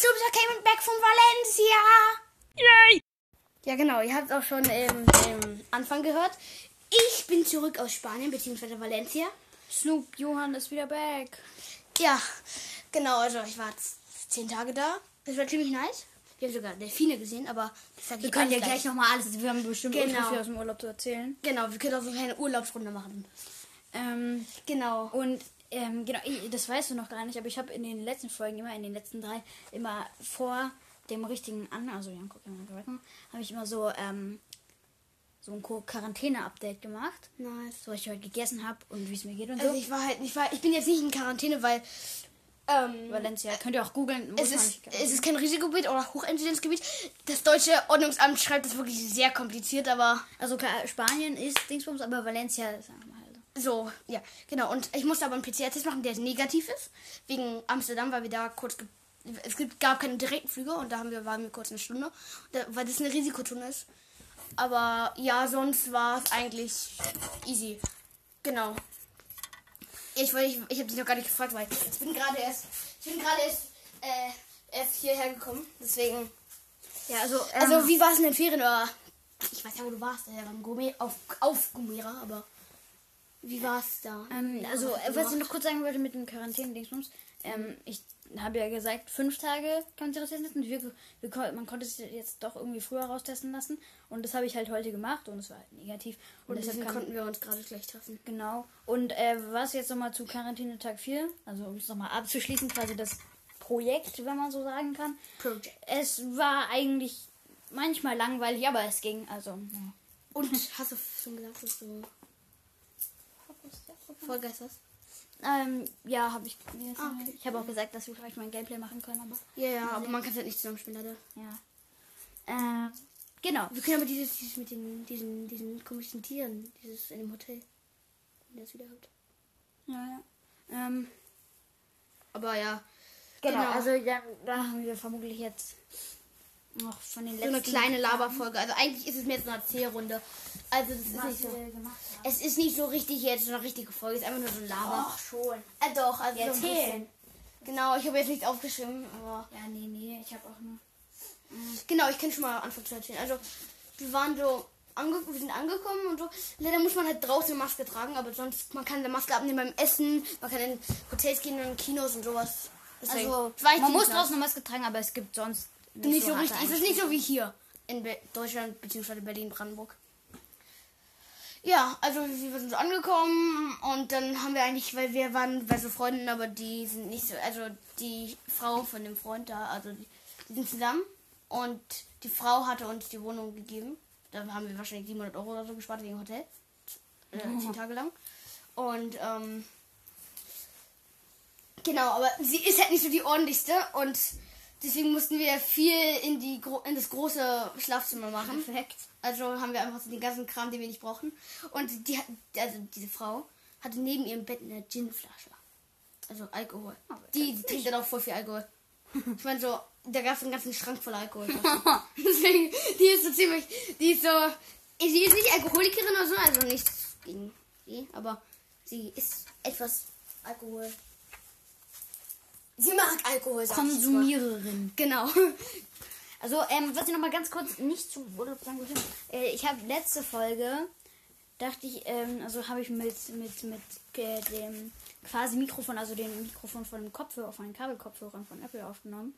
Super came back von Valencia. Yay! Ja, genau. Ihr habt auch schon im, im Anfang gehört. Ich bin zurück aus Spanien, beziehungsweise Valencia. Snoop Johann ist wieder back. Ja, genau. Also ich war zehn Tage da. Es war ziemlich nice. Wir haben sogar Delfine gesehen, aber das sag ich Wir können ja gleich nochmal alles. Wir haben bestimmt Genau. viel aus dem Urlaub zu erzählen. Genau, wir können auch so eine Urlaubsrunde machen. Ähm, Genau. und ähm, genau, ich, das weißt du noch gar nicht, aber ich habe in den letzten Folgen immer, in den letzten drei, immer vor dem richtigen an, also Jan, guck mal, habe ich immer so, ähm, so ein Quarantäne-Update gemacht. Nice. So, was ich heute gegessen habe und wie es mir geht und Also so. ich war halt, ich war, ich bin jetzt nicht in Quarantäne, weil ähm, Valencia, könnt ihr auch googeln. muss es ist, nicht- es ist kein Risikogebiet oder Hochinzidenzgebiet. Das deutsche Ordnungsamt schreibt das wirklich sehr kompliziert, aber Also klar, Spanien ist Dingsbums, aber Valencia ist. So, ja, genau. Und ich musste aber einen PCR-Test machen, der negativ ist. Wegen Amsterdam, weil wir da kurz. Es gibt, gab keine direkten Flüge und da haben wir, waren wir kurz eine Stunde, weil das eine Risikozone ist. Aber ja, sonst war es eigentlich easy. Genau. Ich, wollte- ich, ich habe dich noch gar nicht gefragt, weil ich bin gerade erst, ich bin gerade erst, äh, erst hierher gekommen. Deswegen. Ja, also, Also, ähm, wie war es in den Ferien? Oder, ich weiß ja, wo du warst, äh, beim Gome, auf, auf Gomera, aber wie war es da? Ähm, also, Was äh, was ich noch kurz sagen wollte mit dem Quarantäne-Dingsbums. Ähm, ich habe ja gesagt, fünf Tage kann man sich das testen lassen. Wir, wir, man konnte es jetzt doch irgendwie früher raustesten lassen. Und das habe ich halt heute gemacht und es war halt negativ. Und, Und deshalb kann, konnten wir uns gerade gleich treffen. Genau. Und äh, was jetzt nochmal zu Quarantäne Tag 4, also um es nochmal abzuschließen, quasi das Projekt, wenn man so sagen kann. Project. Es war eigentlich manchmal langweilig, aber es ging. Also, ja. Und hast du schon gesagt, dass du Vollgeist hast? Ähm, ja, habe ich. Ah, okay. Ich habe auch gesagt, dass wir vielleicht mal ein Gameplay machen können, aber. Ja, ja, aber man kann es halt nicht zusammenspielen, leider. Ja. Äh, genau. Wir können aber dieses, dieses mit den, diesen, diesen komischen Tieren, dieses in dem Hotel, wenn ihr das wieder habt. Ja, ja. Ähm, Aber ja, genau. Genau. Also, ja, da haben wir vermutlich jetzt noch von den so letzten. eine kleine Laberfolge. Also eigentlich ist es mir jetzt eine Erzählrunde. Also das ist nicht so. Es ist nicht so richtig jetzt so eine richtige Folge, es ist einfach nur so ein Laber. Ach, schon. Äh, doch, also so ein Erzählen. Genau, ich habe jetzt nichts aufgeschrieben, aber Ja, nee, nee, ich habe auch nur. Genau, ich kann schon mal anfangen zu erzählen. Also, wir waren so, ange wir sind angekommen und so. Leider muss man halt draußen eine Maske tragen, aber sonst, man kann eine Maske abnehmen beim Essen, man kann in Hotels gehen und in Kinos und sowas. Deswegen, Also, es war eigentlich man muss nice. draußen eine Maske tragen, aber es gibt sonst nicht so harte richtig. Es ist nicht so wie hier in Be Deutschland bzw. Berlin-Brandenburg. Ja, also wir sind so angekommen und dann haben wir eigentlich, weil wir waren bei so Freunden, aber die sind nicht so, also die Frau von dem Freund da, also die, die sind zusammen und die Frau hatte uns die Wohnung gegeben. Da haben wir wahrscheinlich 700 Euro oder so gespart wegen Hotel. Äh, zehn Tage lang. Und ähm, genau, aber sie ist halt nicht so die ordentlichste und deswegen mussten wir viel in, die, gro- in das große Schlafzimmer machen. Perfekt. Also haben wir einfach so den ganzen Kram, den wir nicht brauchen. Und die, also diese Frau hatte neben ihrem Bett eine Ginflasche. Also Alkohol. Die, die trinkt dann auch voll viel Alkohol. Ich meine so, da gab es einen ganzen Schrank voller Alkohol. Deswegen, die ist so ziemlich, die ist so, sie ist nicht Alkoholikerin oder so, also nichts gegen sie, aber sie ist etwas Alkohol. Sie mag Alkohol. Konsumiererin. Genau. Also, ähm, was ich noch mal ganz kurz nicht zum Urlaub sagen wollte. Äh, ich habe letzte Folge, dachte ich, ähm, also habe ich mit, mit, mit äh, dem quasi Mikrofon, also dem Mikrofon von dem Kopfhörer, von den Kabelkopfhörern von Apple aufgenommen.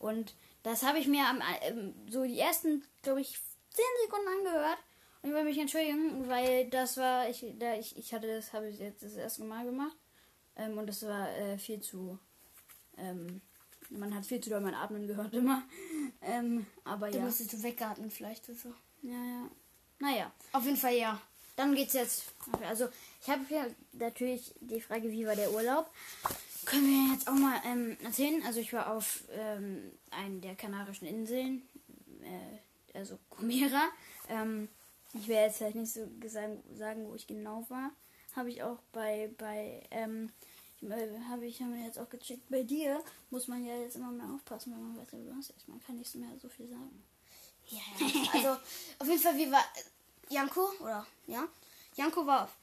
Und das habe ich mir am, ähm, so die ersten, glaube ich, 10 Sekunden angehört. Und ich will mich entschuldigen, weil das war, ich, da ich, ich hatte das, habe ich jetzt das erste Mal gemacht. Ähm, und das war äh, viel zu, ähm, man hat viel zu doll mein Atmen gehört immer. Ähm, aber Da ja. du wegarten vielleicht oder so. Ja, ja. Naja, Auf jeden Fall ja. dann geht's jetzt. Also, ich habe ja natürlich die Frage, wie war der Urlaub? Können wir jetzt auch mal ähm, erzählen. Also, ich war auf ähm, einen der Kanarischen Inseln, äh, also Gomera. Ähm, ich werde jetzt vielleicht nicht so sagen, sagen, wo ich genau war. Habe ich auch bei, bei ähm, äh, habe ich wir jetzt auch gecheckt. Bei dir muss man ja jetzt immer mehr aufpassen, wenn man weiß, wo du hast. Man kann nicht mehr so viel sagen. Ja, ja. Also, auf jeden Fall, wie war. Janko, oder? Ja? Janko war auf.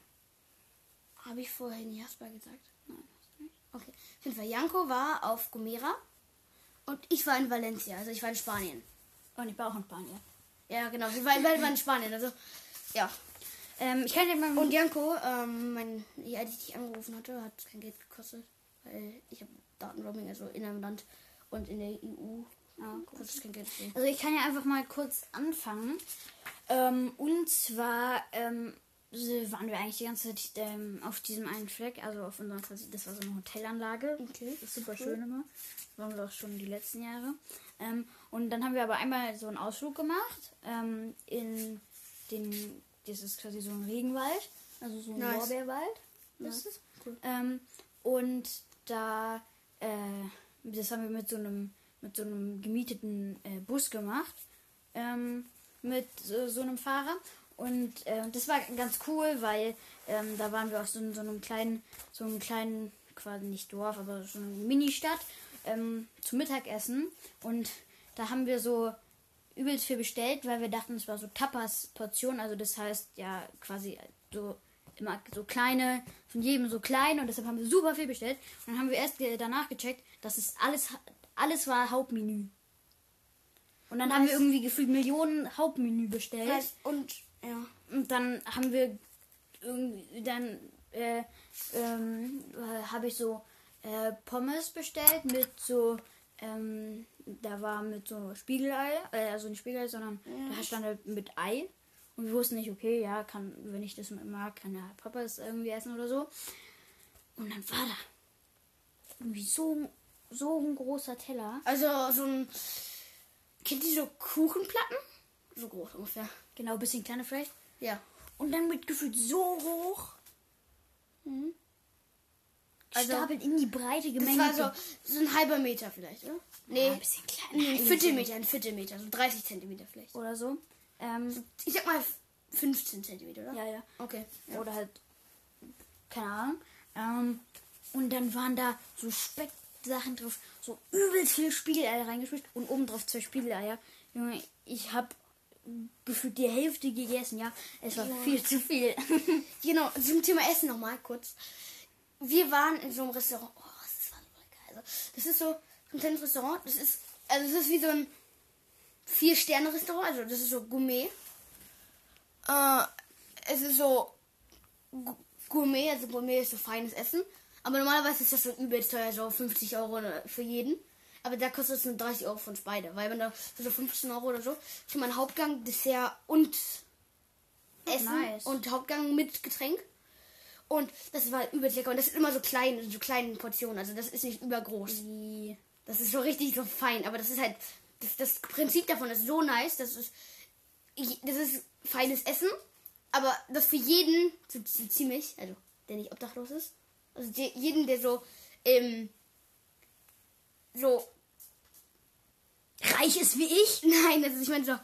Habe ich vorhin Jasper gesagt? Nein. Okay. Auf jeden Fall, Janko war auf Gomera. Und ich war in Valencia, also ich war in Spanien. Und ich war auch in Spanien. Ja, genau. Ich war, ich war in Spanien, also ja. Ähm, ich kann dir mal. Und Janko, ähm, mein, ja, als ich dich angerufen hatte, hat kein Geld gekostet, weil ich habe Datenroaming, also in einem Land und in der EU. Ah, kostet kein Geld. Also ich kann ja einfach mal kurz anfangen. Ähm, und zwar ähm, waren wir eigentlich die ganze Zeit ähm, auf diesem einen Fleck, also auf unserem quasi, das war so eine Hotelanlage. Okay, Das ist super schön immer. Das waren wir auch schon die letzten Jahre. Ähm, und dann haben wir aber einmal so einen Ausflug gemacht in den, das ist quasi so ein Regenwald, also so ein Nice. Lorbeerwald. Nice. Ist. Cool. Ähm, und da, äh, das haben wir mit so einem, mit so einem gemieteten äh, Bus gemacht. Ähm, mit so, so einem Fahrer. Und äh, das war ganz cool, weil ähm, da waren wir auch so in so einem kleinen, so einem kleinen, quasi nicht Dorf, aber so eine Ministadt ähm, zum Mittagessen. Und da haben wir so übelst viel bestellt, weil wir dachten, es war so Tapas-Portion. Also das heißt ja quasi so immer so kleine, von jedem so klein. Und deshalb haben wir super viel bestellt. Und dann haben wir erst ge- danach gecheckt, dass es alles, alles war Hauptmenü. Und dann haben wir Nice. irgendwie gefühlt Millionen Hauptmenü bestellt. Nice. Und ja. Und dann haben wir irgendwie dann äh, ähm, äh, habe ich so äh, Pommes bestellt mit so ähm, da war mit so Spiegelei, äh, also nicht Spiegelei, sondern da stand halt mit Ei. Und wir wussten nicht, okay, ja, kann, wenn ich das mag, kann ja Papa es irgendwie essen oder so. Und dann war da irgendwie so, so ein großer Teller. Also so ein. Kennt ihr so Kuchenplatten? So groß ungefähr. Genau, ein bisschen kleiner vielleicht. Ja. Und dann mit gefühlt so hoch. Mhm. Also- Gestapelt in die Breite Das gemengt. war so, so ein halber Meter vielleicht, oder? Nee. Ja, ein bisschen kleiner. Nee, ein Viertelmeter, ein Viertelmeter, so 30 Zentimeter vielleicht. Oder so. Ähm, Ich sag mal 15 Zentimeter, oder? ja, ja. Okay. Ja. Oder halt, keine Ahnung. Ähm, und dann waren da so Specksachen drauf, so übelst viele Spiegeleier reingeschmischt und oben drauf zwei Spiegeleier. Junge, ich hab gefühlt die Hälfte gegessen, ja. Es war Ja. viel zu viel. Genau, zum Thema Essen nochmal kurz. Wir waren in so einem Restaurant. Oh, das war geil. Also, das ist so ein kleines Restaurant. Das ist, also das ist wie so ein Vier-Sterne-Restaurant. Also das ist so Gourmet. Äh, es ist so Gourmet, also Gourmet ist so feines Essen. Aber normalerweise ist das so übelst teuer, so 50 Euro für jeden. Aber da kostet es nur 30 Euro für uns beide. Weil wenn da so 15 Euro oder so, schon mal ein Hauptgang, Dessert und Essen Nice. und Hauptgang mit Getränk. Und das war übelst lecker. Und das ist immer so klein, in so kleinen Portionen. Also das ist nicht übergroß. Wie- Das ist so richtig so fein. Aber das ist halt, das, das Prinzip davon ist so nice. Das ist, das ist feines Essen. Aber das für jeden, so, so ziemlich, also der nicht obdachlos ist. Also die, jeden, der so, ähm, so Reich ist wie ich? Nein, also ich meine so.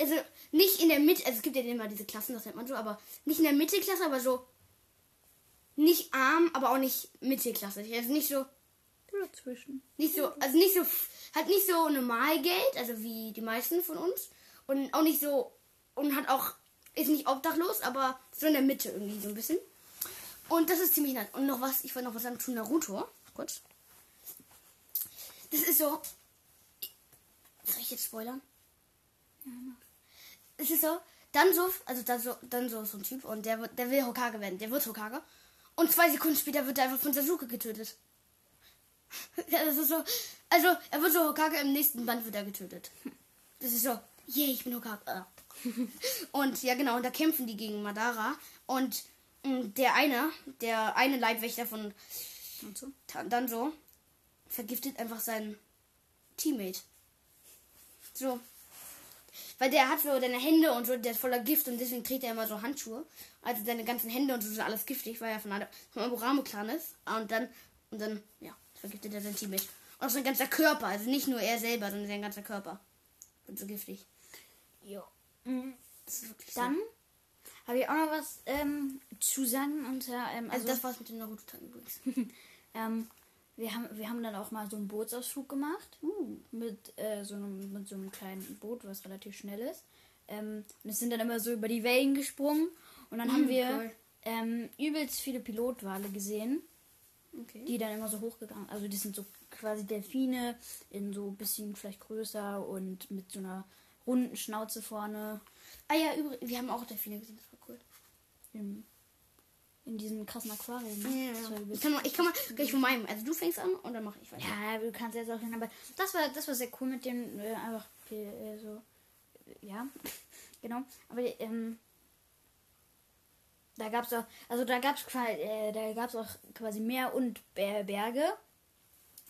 Also nicht in der Mitte, also es gibt ja immer diese Klassen, das nennt man so, aber nicht in der Mittelklasse, aber so nicht arm, aber auch nicht Mittelklasse. Also nicht so, Dazwischen. nicht so, also nicht so, hat nicht so normal Geld, also wie die meisten von uns. Und auch nicht so, und hat auch, ist nicht obdachlos, aber so in der Mitte irgendwie so ein bisschen. Und das ist ziemlich nett. Und noch was, ich wollte noch was sagen zu Naruto. Kurz. Das ist so. Soll ich jetzt spoilern? Es ist so, dann so, also dann so, dann so, so ein Typ und der wird, der will Hokage werden, der wird Hokage. Und zwei Sekunden später wird er einfach von Sasuke getötet. Das ist so, also er wird so Hokage, im nächsten Band wird er getötet. Das ist so, yay, ich bin Hokage. Ah. Und ja, genau, und da kämpfen die gegen Madara. Und mh, der eine, der eine Leibwächter von Und so. Dann so vergiftet einfach seinen Teammate. So. Weil der hat so seine Hände und so, der ist voller Gift und deswegen trägt er immer so Handschuhe. Also seine ganzen Hände und so sind alles giftig, weil er von einem vom Aburame-Clan ist. Und dann, und dann, ja, vergiftet er sein Teammate. Und auch sein ganzer Körper, also nicht nur er selber, sondern sein ganzer Körper. Wird so giftig. Jo. Mhm. Das ist wirklich Dann habe ich auch noch was ähm, zu sagen. Und, zwar, ähm, so. also, Also das war's mit den Naruto-Tagen übrigens. ähm, wir, haben, wir haben dann auch mal so einen Bootsausflug gemacht. Uh. Mit, äh, so einem, mit so einem kleinen Boot, was relativ schnell ist. Ähm, und es sind dann immer so über die Wellen gesprungen. Und dann haben Mm, wir ähm, übelst viele Pilotwale gesehen, Okay. die dann immer so hochgegangen Also die sind so quasi Delfine in so ein bisschen vielleicht größer und mit so einer runden Schnauze vorne. Ah ja, wir haben auch Delfine gesehen, das war cool. In, in diesen krassen Aquarien. Ja, Ne? ja, ja. Ich kann, mal, ich kann mal gleich von meinem. Also du fängst an und dann mache ich weiter. Ja, du kannst jetzt auch hin, aber das war, das war sehr cool mit dem, äh, einfach äh, so, ja, genau. Aber ähm, da gab's auch, also da gab's quasi, äh, da gab's auch quasi Meer und Ber- Berge.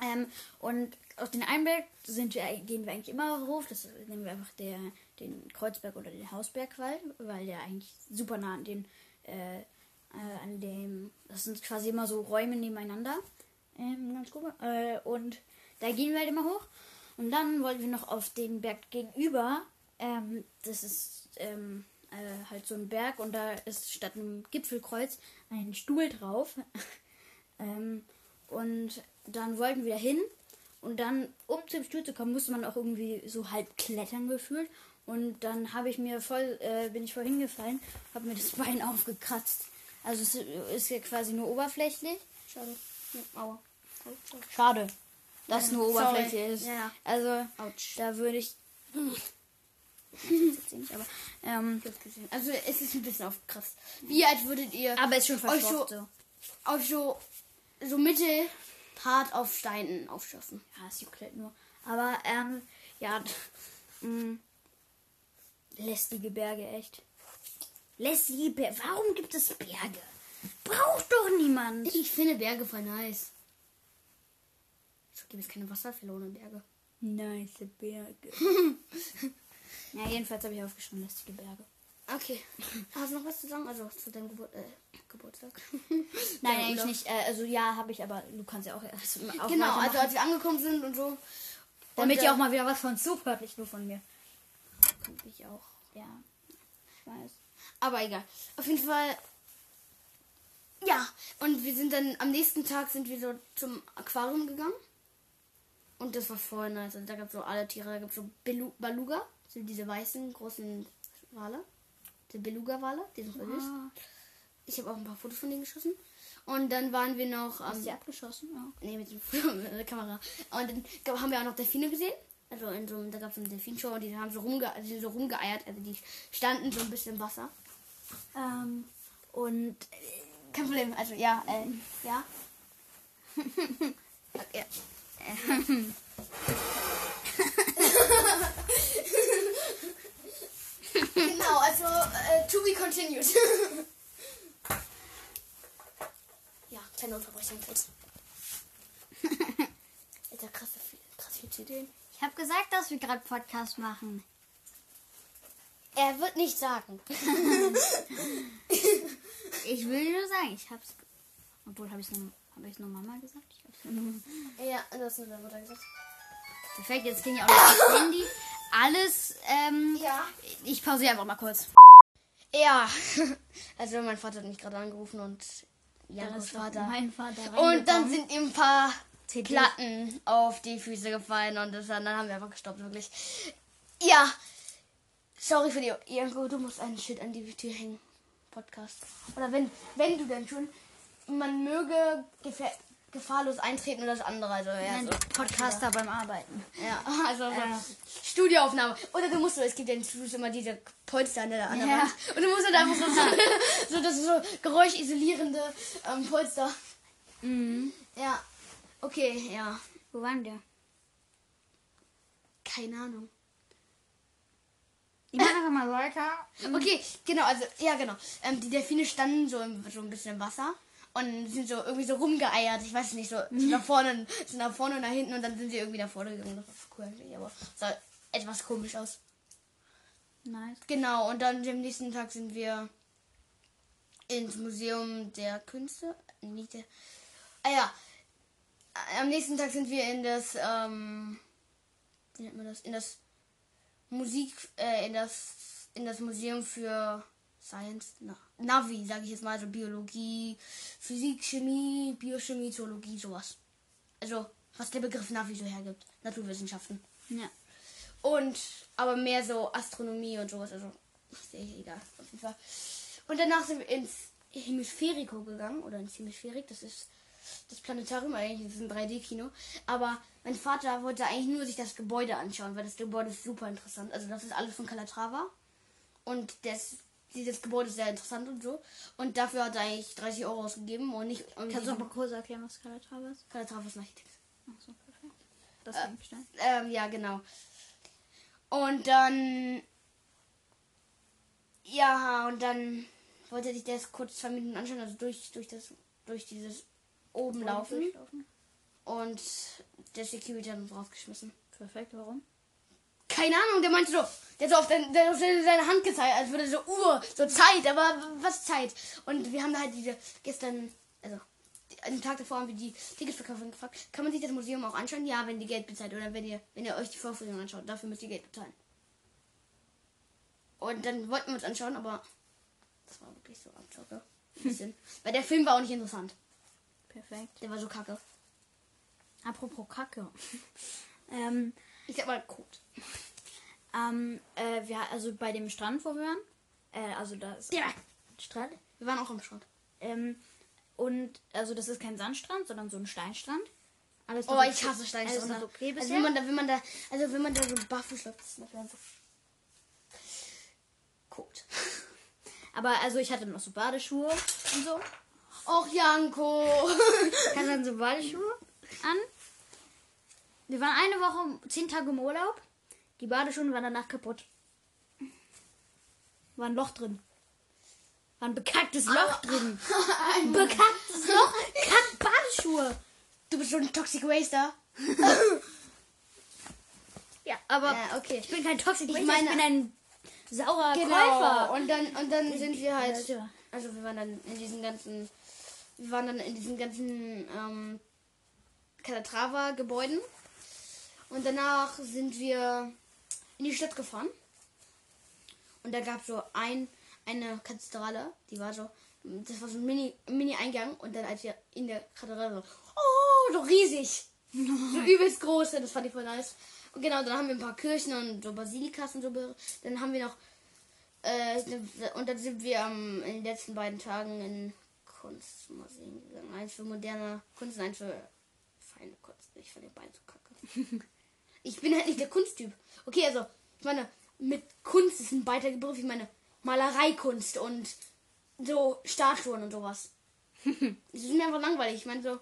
Ähm, und auf den einen Berg sind wir, gehen wir eigentlich immer hoch. Das nehmen wir einfach der, den Kreuzberg oder den Hausbergwald, weil der eigentlich super nah an den, äh, äh, an dem, das sind quasi immer so Räume nebeneinander. Ähm, ganz gut. Äh, und da gehen wir halt immer hoch. Und dann wollten wir noch auf den Berg gegenüber. Ähm, das ist ähm, äh, halt so ein Berg und da ist statt einem Gipfelkreuz ein Stuhl drauf. ähm, und dann wollten wir da hin. Und dann, um zum Stuhl zu kommen, musste man auch irgendwie so halb klettern gefühlt. Und dann habe ich mir voll, äh, bin ich voll hingefallen, habe mir das Bein aufgekratzt. Also es ist ja quasi nur oberflächlich. Schade. Ja, aua. Schade, dass Ja, nur sorry. Oberfläche ist. Ja. Also Autsch. da würde ich. Nicht, aber, ähm. Also es ist ein bisschen aufgekratzt. Wie alt würdet ihr aber ist schon euch so, so. euch so, so mittel hart auf Steinen aufschaffen? Ja, es juckt halt nur. Aber, ähm, ja. mh, lästige Berge, echt. Berge. Warum gibt es Berge? Braucht doch niemand. Ich finde Berge voll nice. Es gibt es keine Wasserfälle ohne Berge. Nice Berge. ja, jedenfalls habe ich aufgeschrieben, lästige Berge. Okay. Hast du noch was zu sagen? Also zu deinem Gebur äh, Geburtstag? Nein, Ja, eigentlich nicht. Äh, also ja, habe ich, aber du kannst ja auch, erst auch Genau, also als wir angekommen sind und so. Damit und, ihr äh, auch mal wieder was von Zug hört, nicht nur von mir. Könnte ich auch. Ja, ich weiß. Aber egal. Auf jeden Fall. Ja, und wir sind dann am nächsten Tag sind wir so zum Aquarium gegangen. Und das war voll nice. Also da gab es so alle Tiere. Da gab es so Belu Beluga, so diese weißen großen Wale. Die Beluga-Wale, die sind voll süß. Ah. Ich habe auch ein paar Fotos von denen geschossen. Und dann waren wir noch. Hast Ähm, du die abgeschossen? Ja. Nee, mit, der Kamera. Und dann haben wir auch noch Delfine gesehen. Also in so, einem- da gab es eine Delfinshow und die haben so, rumge also die sind so rumgeeiert. Also die standen so ein bisschen im Wasser. Ähm, und Kein Problem. Also ja, äh, ja. okay. genau, also äh, to be continued. ja, kleine Unterbrechung kurz. Alter, krasse, krass viele Ideen. ich habe gesagt, dass wir gerade Podcast machen. Er wird nicht sagen. Ich will nur sagen, ich hab's. Obwohl, habe ich nur, hab ich's nur Mama gesagt? Ich hab's nur ja, das hast du deiner Mutter gesagt. Perfekt, jetzt ging ja auch noch das Handy. Alles, ähm. Ja. Ich pausiere einfach mal kurz. Ja. Also mein Vater hat mich gerade angerufen und Da Jaros ist doch Vater. mein Vater Und dann sind ihm ein paar CDs. Platten auf die Füße gefallen und das, dann haben wir einfach gestoppt, wirklich. Ja. Sorry für die Irgendwo, du musst ein Schild an die Tür hängen. Podcast. Oder wenn, wenn du denn schon, man möge gefahr, gefahrlos eintreten oder das andere. Also, ja, so. Podcaster beim Arbeiten. Ja, also so Ja. Studioaufnahme. Oder du musst so, es gibt ja in Studios immer diese Polster an der, an der Ja. Wand. Und du musst dann einfach so, so, so das ist so geräuschisolierende ähm, Polster. Mhm. Ja. Okay, ja. Wo waren wir? Keine Ahnung. Ich mach einfach mal weiter. Okay, genau, also, ja, genau. Ähm, die Delfine standen so, im, so ein bisschen im Wasser und sind so irgendwie so rumgeeiert. Ich weiß nicht, so sind nach vorne, sind nach vorne und nach hinten und dann sind sie irgendwie nach vorne gegangen. Das war cool eigentlich, aber sah etwas komisch aus. Nice. Genau, und dann am nächsten Tag sind wir ins Museum der Künste. Nicht der, ah ja, am nächsten Tag sind wir in das, ähm, wie nennt man das? In das Musik, äh, in das, in das Museum für Science, na, Navi, sage ich jetzt mal, also Biologie, Physik, Chemie, Biochemie, Zoologie, sowas. Also, was der Begriff Navi so hergibt. Naturwissenschaften. Ja. Und aber mehr so Astronomie und sowas, also ist eh egal, auf jeden Fall. Und danach sind wir ins Hemisphärico gegangen, oder ins Hemisphärik, das ist das Planetarium, eigentlich ist ein 3D-Kino. Aber mein Vater wollte eigentlich nur sich das Gebäude anschauen, weil das Gebäude ist super interessant. Also das ist alles von Calatrava. Und das, dieses Gebäude ist sehr interessant und so. Und dafür hat er eigentlich 30 Euro ausgegeben und nicht... Um Kannst du noch mal kurz erklären, was Calatrava ist? Calatrava ist ein Architekt. Achso, perfekt. Das äh, Stein. Ähm, ja, genau. Und dann. Ja, und dann wollte sich das kurz zwei Minuten anschauen, also durch, durch das, durch dieses oben laufen. Und der Security hat uns rausgeschmissen. Perfekt, warum? Keine Ahnung, der meinte so, der hat so auf, dein, der auf seine Hand gezeigt, als würde so Uhr, so Zeit, aber was Zeit? Und wir haben da halt diese, gestern, also einen Tag davor haben wir die Ticketverkäuferin gefragt, kann man sich das Museum auch anschauen? Ja, wenn ihr Geld bezahlt oder wenn ihr, wenn ihr euch die Vorführung anschaut, dafür müsst ihr Geld bezahlen. Und dann wollten wir uns anschauen, aber das war wirklich so Abzocke. Ein bisschen. Weil der Film war auch nicht interessant. Perfekt. Der war so kacke. Apropos Kacke. ähm, Ich sag mal Kot. ähm, äh, wir, also bei dem Strand, wo wir waren, äh, also da ist Ja. Strand. Wir waren auch am Strand. Ähm, und also das ist kein Sandstrand, sondern so ein Steinstrand. Alles Oh, ich hasse Steinstrand. Alles okay also bisher? wenn man da, wenn man da, also wenn man da so barfuß läuft, ist das einfach Kot. Aber also ich hatte noch so Badeschuhe und so. Och, Janko. Ich hatte dann so Badeschuhe an. Wir waren eine Woche, zehn Tage im Urlaub. Die Badeschuhe waren danach kaputt. War ein Loch drin. War ein bekacktes Loch drin. Ein bekacktes Loch. Kack Badeschuhe. Du bist schon ein Toxic Waster. Ja, aber Ja, okay. ich bin kein Toxic Ich Waster, meine- ich bin ein saurer Genau. Käufer. Und dann, und dann sind wir halt, also wir waren dann in diesen ganzen, wir waren dann in diesen ganzen ähm, Calatrava-Gebäuden. Und danach sind wir in die Stadt gefahren. Und da gab es so ein, eine Kathedrale, die war so, das war so ein Mini- Mini-Eingang. und dann als wir in der Kathedrale so, oh, so riesig. so übelst groß, das fand ich voll nice. Und genau, dann haben wir ein paar Kirchen und so Basilikas und so. Dann haben wir noch, äh, und dann sind wir ähm, in den letzten beiden Tagen in Kunstmuseen gegangen. Eins für moderne Kunst eins für feine Kunst. Ich fand den beiden so kacke. ich bin halt nicht der Kunsttyp. Okay, also, ich meine, mit Kunst ist ein weiter Begriff. Ich meine, Malereikunst und so Statuen und sowas. Das ist mir einfach langweilig. Ich meine, so,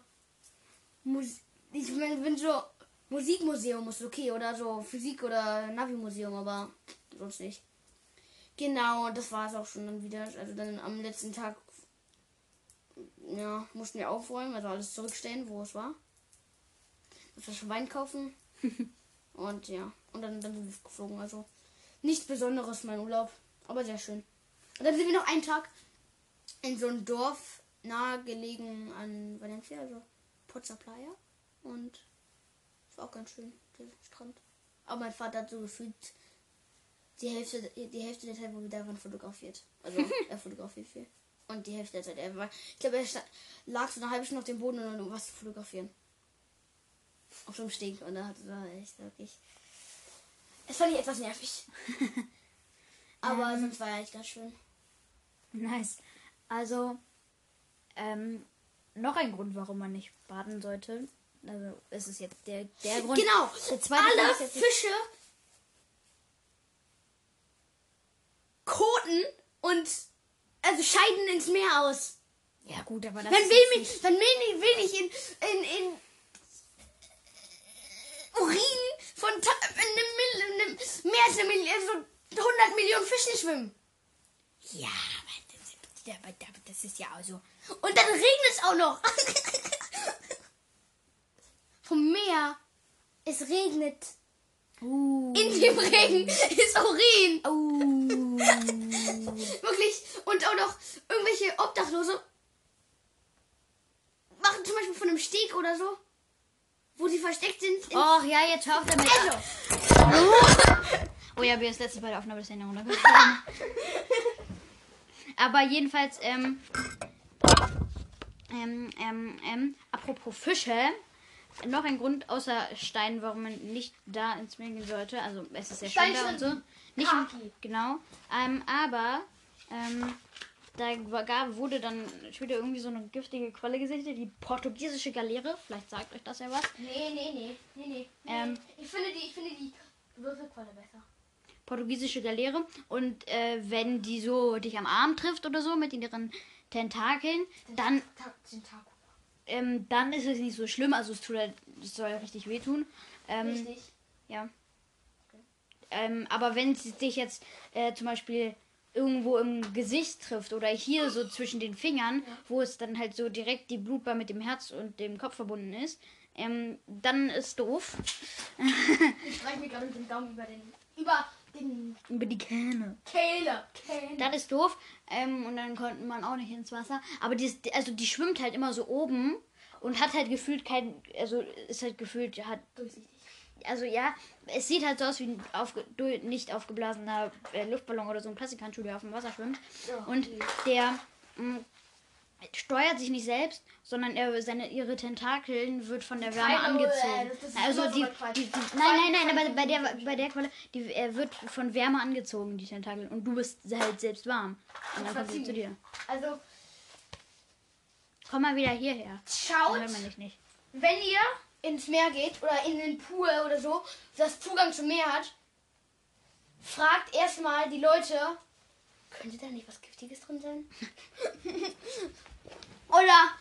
Mus ich meine, wenn so Musikmuseum ist okay oder so Physik oder Navi-Museum, aber sonst nicht. Genau, das war es auch schon dann wieder. Also dann am letzten Tag ja, mussten wir aufräumen, also alles zurückstellen, wo es war. Eine Flasche Wein kaufen. und ja, und dann, dann sind wir geflogen. Also nichts Besonderes, mein Urlaub, aber sehr schön. Und dann sind wir noch einen Tag in so einem Dorf nahegelegen an Valencia, also Pozza Playa. Und es war auch ganz schön, der Strand. Aber mein Vater hat so gefühlt die Hälfte, die Hälfte der Zeit, wo wir da waren, fotografiert. Also er fotografiert viel. Und die Hälfte der Zeit, er war, ich glaube, er lag so eine halbe Stunde auf dem Boden, um was zu fotografieren. Auf so einem Steg. Und da hatte er echt wirklich. Es fand ich etwas nervig. Aber sonst war er echt ganz schön. Nice. Also, ähm, noch ein Grund, warum man nicht baden sollte. Also, es ist jetzt der, der Grund. Genau. Der zweite Alle Grund ist Fische koten und also scheiden ins Meer aus. Ja, gut, aber das Man ist will mich, man will nicht, will nicht in, in, in Urin von ta- in einem, in einem mehr als eine Million, so 100 Millionen Fischen schwimmen. Ja, aber das, aber das ist ja auch so. Und dann regnet es auch noch. Vom Meer. Es regnet. Uh, In dem Regen ist Urin. uh, Wirklich. Und auch noch irgendwelche Obdachlose machen zum Beispiel von einem Steg oder so, wo sie versteckt sind. in- Och, ja, jetzt hör auf damit. Also, Oh ja, wir das letzte bei der Aufnahme des Handy runtergefallen. Aber jedenfalls, ähm, ähm, ähm, ähm, apropos Fische, noch ein Grund außer Stein, warum man nicht da ins Meer gehen sollte. Also es ist sehr schön da und so. Nicht Kaki. genau. Ähm, aber ähm, da gab, wurde dann später irgendwie so eine giftige Qualle gesichtet, die portugiesische Galeere. Vielleicht sagt euch das ja was. Nee, nee, nee, nee, nee. Ähm. ich finde die, ich finde die Würfelqualle besser. portugiesische Galeere. Und äh, wenn die so dich am Arm trifft oder so mit ihren Tentakeln, dann, Tag. Ähm, dann ist es nicht so schlimm. Also es, tut halt, es soll richtig wehtun. Ähm, Richtig. ja. Ähm, aber wenn sie dich jetzt äh, zum Beispiel irgendwo im Gesicht trifft oder hier so zwischen den Fingern, wo es dann halt so direkt die Blutbahn mit dem Herz und dem Kopf verbunden ist, ähm, dann ist doof. Ich streiche mir gerade mit dem Daumen über den. über den Über die Kähne. Kehle. Das ist doof. Ähm, und dann konnte man auch nicht ins Wasser. Aber die, ist, also die schwimmt halt immer so oben und hat halt gefühlt kein, also ist halt gefühlt, hat, Durchsichtig. also ja, es sieht halt so aus wie ein aufge, nicht aufgeblasener äh, Luftballon oder so ein Plastikhandschuh, der auf dem Wasser schwimmt. Und der mh, steuert sich nicht selbst, sondern er, seine, ihre Tentakeln wird von der Wärme angezogen. also die, die, die nein, nein, nein, aber bei der, bei der Qualle, die, er wird von Wärme angezogen, die Tentakel. Und du bist halt selbst warm. Und dann kommt sie zu dir. Also, Komm mal wieder hierher. schaut, wenn ihr ins Meer geht oder in den Pool oder so, das Zugang zum Meer hat, fragt erstmal die Leute, könnte da nicht was Giftiges drin sein? oder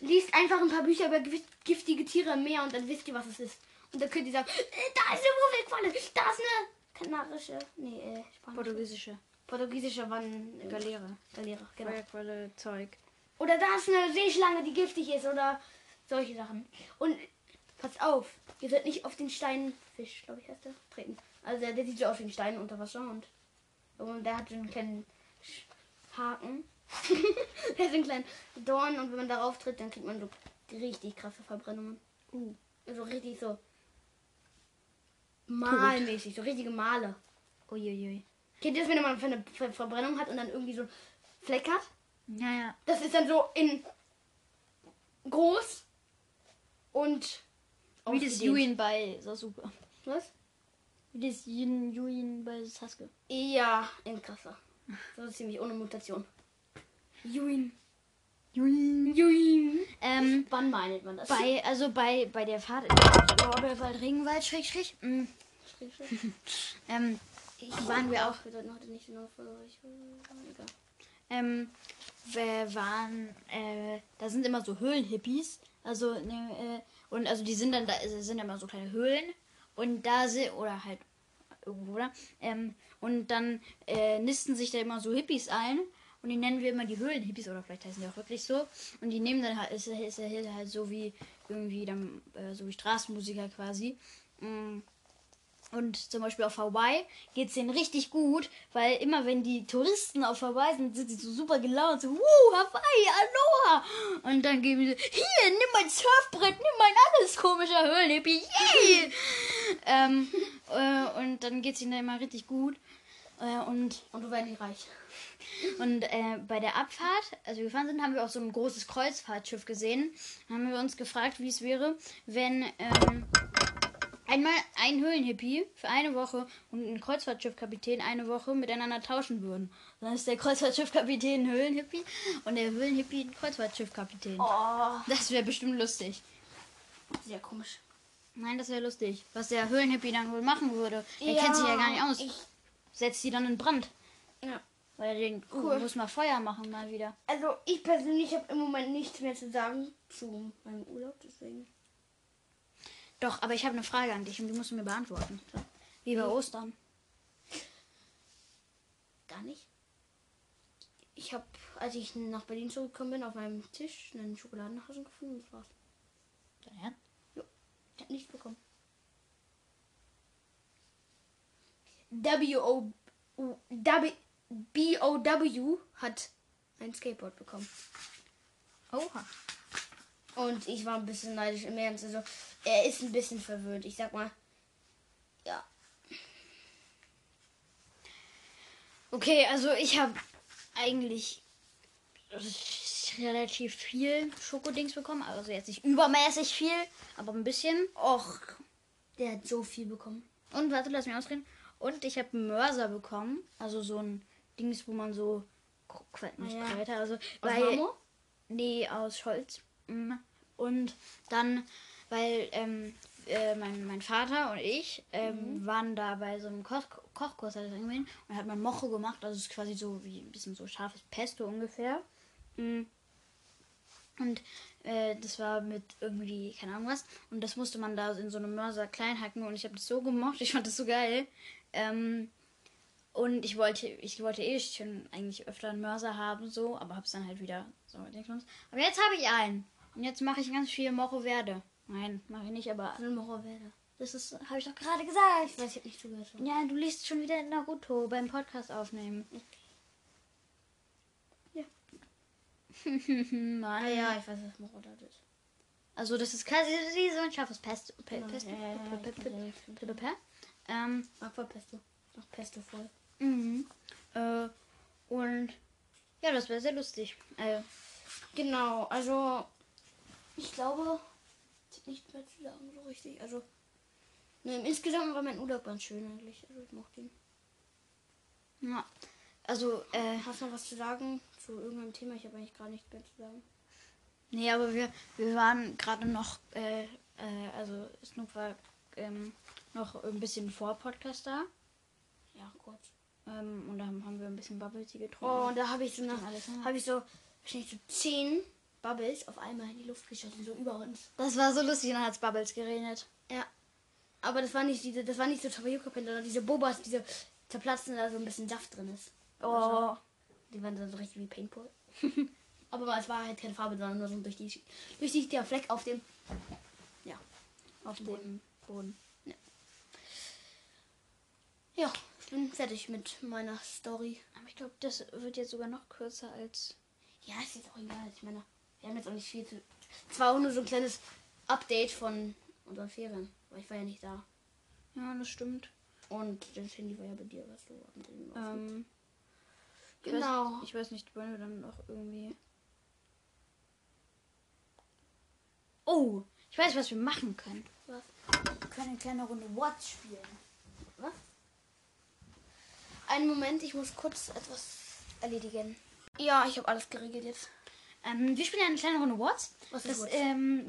liest einfach ein paar Bücher über gif- giftige Tiere im Meer und dann wisst ihr, was es ist. Und dann könnt ihr sagen, äh, da ist eine Wurfelqualle, da ist eine kanarische, nee, äh, spanische, Portugiesische portugiesische Wann Galeere. Galeere, genau. Feuerqualle, Zeug. Oder da ist eine Seeschlange, die giftig ist oder solche Sachen. Und pass auf, ihr sollt nicht auf den Steinfisch, glaube ich, heißt der, treten. Also der, der sieht so wie ein Stein unter Wasser und, und der hat so einen kleinen Haken. so einen kleinen Dorn und wenn man darauf tritt, dann kriegt man so richtig krasse Verbrennungen. Uh. Also richtig so malmäßig, so richtige Male. Uiuiui. Kennt ihr das, wenn man eine Ver Verbrennung hat und dann irgendwie so Fleck hat? Ja, ja. Das ist dann so in groß und Wie das. Juin bei Sasuke. Was? Wie das Yin Juin bei Sasuke. Ja, in krasser. Ist ziemlich ohne Mutation. Juin. Juin. Juin. Ähm, Wann meint man das? bei, also bei, bei der Fahrt in Lorbeerwald, Regenwald, Schräg, Schräg, mm, ähm, waren wir auch, Wir sollten heute nicht genau euch. Egal. ähm, wir waren, äh, da sind immer so Höhlenhippies, also, ne, äh, und also die sind dann, da sind immer so kleine Höhlen und da sind, oder halt irgendwo, oder? Ähm, und dann äh, nisten sich da immer so Hippies ein und die nennen wir immer die Höhlenhippies oder vielleicht heißen die auch wirklich so und die nehmen dann halt, ist, ist halt, halt so wie irgendwie dann, äh, so wie Straßenmusiker quasi. Mm. Und zum Beispiel auf Hawaii geht es denen richtig gut, weil immer wenn die Touristen auf Hawaii sind, sind sie so super gelaunt, so, wuh, Hawaii, Aloha! Und dann geben sie, hier, nimm mein Surfbrett, nimm mein alles komischer Höhlenhippie, yay! ähm, äh, und dann geht es ihnen da immer richtig gut. Äh, und Und du wärst nicht reich. und äh, bei der Abfahrt, als wir gefahren sind, haben wir auch so ein großes Kreuzfahrtschiff gesehen. Dann haben wir uns gefragt, wie es wäre, wenn ähm, einmal ein Höhlenhippie für eine Woche und ein Kreuzfahrtschiffkapitän eine Woche miteinander tauschen würden. Dann ist der Kreuzfahrtschiffkapitän ein Höhlenhippie und der Höhlenhippie ein Kreuzfahrtschiffkapitän. Oh, Das wäre bestimmt lustig. sehr komisch. Nein, das wäre lustig. Was der Höhlenhippie dann wohl machen würde. Er kennt sich ja gar nicht aus. Ich, Setzt sie dann in Brand. ja. Weil denkt, oh, Cool. muss mal Feuer machen mal wieder. Also ich persönlich habe im Moment nichts mehr zu sagen zu meinem Urlaub, deswegen. Doch, aber ich habe eine Frage an dich und die musst du mir beantworten. Wie bei Ostern. Gar nicht. Ich habe, als ich nach Berlin zurückgekommen bin, auf meinem Tisch einen Schokoladenhasen gefunden und das war's. Dein Ernst? Ich habe nichts bekommen. W-O... W- B-O-W hat ein Skateboard bekommen. Oha. Und ich war ein bisschen neidisch im Ernst. Also, er ist ein bisschen verwöhnt. Ich sag mal, ja. Okay, also ich habe eigentlich relativ viel Schokodings bekommen. Also jetzt nicht übermäßig viel, aber ein bisschen. Och, der hat so viel bekommen. Und warte, lass mich ausreden. Und ich habe einen Mörser bekommen. Also so ein Dings, wo man so nicht ja. Kräuter, also Aus weil Marmor? nee aus Holz Mm. und dann weil ähm, äh, mein, mein Vater und ich ähm, Mhm. waren da bei so einem Koch Kochkurs halt irgendwie und hat man Mocho gemacht, also es ist quasi so wie ein bisschen so scharfes Pesto ungefähr. Mm. Und äh, das war mit irgendwie, keine Ahnung was. Und das musste man da in so einem Mörser klein hacken. Und ich habe das so gemocht. Ich fand das so geil. Ähm, und ich wollte, ich wollte eh schon eigentlich öfter einen Mörser haben, so, aber hab's dann halt wieder so. Aber jetzt habe ich einen. Und jetzt mache ich ganz viel Mocho Verde. Nein, mache ich nicht, aber Horrorwälder. das ist, habe ich doch gerade gesagt. Ich weiß, ich habe nicht zugehört. Ja, du liest schon wieder Naruto beim Podcast aufnehmen. Ja. Mann. Ah ja, ich weiß, was Moroder ist. Also das ist quasi so ein scharfes Pesto. Pe Genau, Pesto. ja, ja, ja, Pe- Pe- ich Pe- weiß, ja, Pe- Pe- Pe- Ähm. Ach, Pesto voll. mhm. Äh, und ja, das wäre sehr lustig. Äh, Genau, also ich glaube, nicht mehr zu sagen so richtig. Also ne, insgesamt war mein Urlaub ganz schön eigentlich. Also ich mochte ihn. ja. Also, äh, Hast du noch was zu sagen zu irgendeinem Thema? Ich habe eigentlich gar nichts mehr zu sagen. nee, aber wir, wir waren gerade noch, äh, äh, also Snoop war ähm, noch ein bisschen vor Podcast da. Ja, kurz. Ähm, und dann haben wir ein bisschen Bubble Tea Oh, getrunken. und da habe ich so nach, alles, ne? habe ich so wahrscheinlich so zehn Bubbles auf einmal in die Luft geschossen, so über uns. Das war so lustig, dann hat's Bubbles geregnet. Ja. Aber das war nicht diese, das war nicht so Tapioca-Pin, sondern diese Bobas, diese zerplatzen, da so ein bisschen Saft drin ist. Oh. Die waren dann so richtig wie Paintball. Aber es war halt keine Farbe, sondern nur so ein durchsichtiger Fleck auf dem. Ja. Auf dem Boden. Ja, ich bin fertig mit meiner Story. Aber ich glaube, das wird jetzt sogar noch kürzer als. Ja, ist jetzt auch egal. Ich meine, wir haben jetzt auch nicht viel zu. Es war auch nur so ein kleines Update von unseren Ferien. Weil ich war ja nicht da. Ja, das stimmt. Und das Handy war ja bei dir, was du am Drehen warst. Ähm, genau. Ich weiß nicht, wollen wir dann noch irgendwie. Oh, ich weiß, was wir machen können. Was? Wir können eine kleine Runde Watch spielen. Einen Moment, ich muss kurz etwas erledigen. Ja, ich habe alles geregelt jetzt. Ähm, wir spielen eine kleine Runde What's. Was ist das,